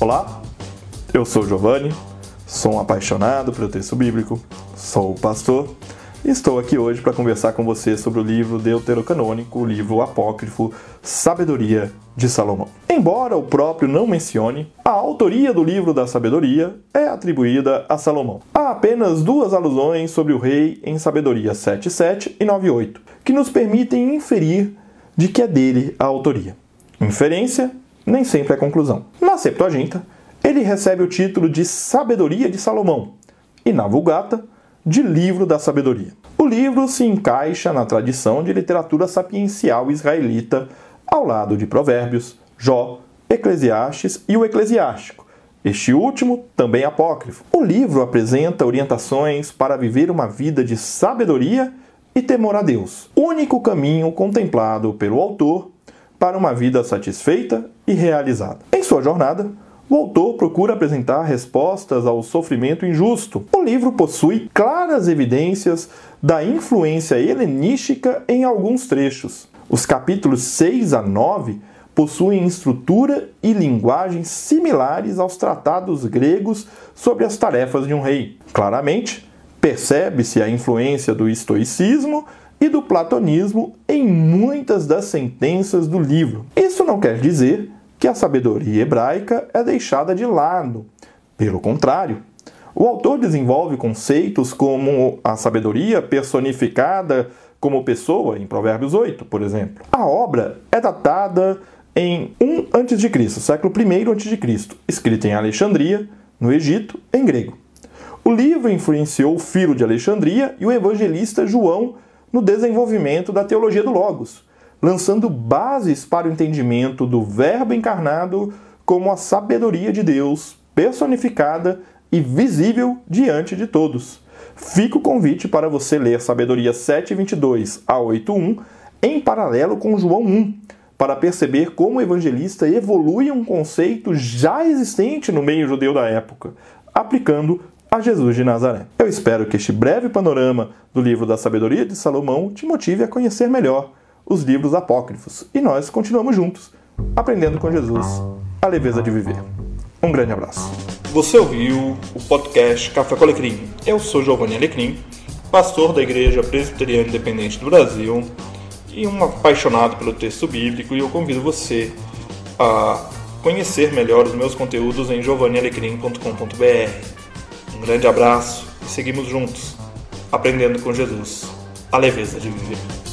Olá, eu sou Giovanni, sou um apaixonado pelo texto bíblico, sou pastor e estou aqui hoje para conversar com você sobre o livro deuterocanônico, o livro apócrifo Sabedoria de Salomão. Embora o próprio não mencione, a autoria do livro da sabedoria é atribuída a Salomão. Há apenas duas alusões sobre o rei em Sabedoria 7.7 e 9.8, que nos permitem inferir de que é dele a autoria. Inferência nem sempre é conclusão. Na Septuaginta, ele recebe o título de Sabedoria de Salomão e na Vulgata, de Livro da Sabedoria. O livro se encaixa na tradição de literatura sapiencial israelita, ao lado de Provérbios, Jó, Eclesiastes e o Eclesiástico, este último também apócrifo. O livro apresenta orientações para viver uma vida de sabedoria e temor a Deus, único caminho contemplado pelo autor para uma vida satisfeita e realizada. Em sua jornada, o autor procura apresentar respostas ao sofrimento injusto. O livro possui claras evidências da influência helenística em alguns trechos. Os capítulos 6 a 9 possuem estrutura e linguagem similares aos tratados gregos sobre as tarefas de um rei. Claramente, Percebe-se a influência do estoicismo e do platonismo em muitas das sentenças do livro. Isso não quer dizer que a sabedoria hebraica é deixada de lado. Pelo contrário, o autor desenvolve conceitos como a sabedoria personificada como pessoa, em Provérbios 8, por exemplo. A obra é datada em 1 a.C., século I a.C., escrita em Alexandria, no Egito, em grego. O livro influenciou o filho de Alexandria e o evangelista João no desenvolvimento da teologia do Logos, lançando bases para o entendimento do Verbo encarnado como a sabedoria de Deus, personificada e visível diante de todos. Fica o convite para você ler Sabedoria 7:22 a 8:1 em paralelo com João 1, para perceber como o evangelista evolui um conceito já existente no meio judeu da época, aplicando a Jesus de Nazaré. Eu espero que este breve panorama do livro da Sabedoria de Salomão te motive a conhecer melhor os livros apócrifos e nós continuamos juntos, aprendendo com Jesus a leveza de viver. Um grande abraço. Você ouviu o podcast Café com Alecrim. Eu sou Giovanni Alecrim, pastor da Igreja Presbiteriana Independente do Brasil e um apaixonado pelo texto bíblico e eu convido você a conhecer melhor os meus conteúdos em giovannialecrim.com.br. Um grande abraço e seguimos juntos, aprendendo com Jesus a leveza de viver.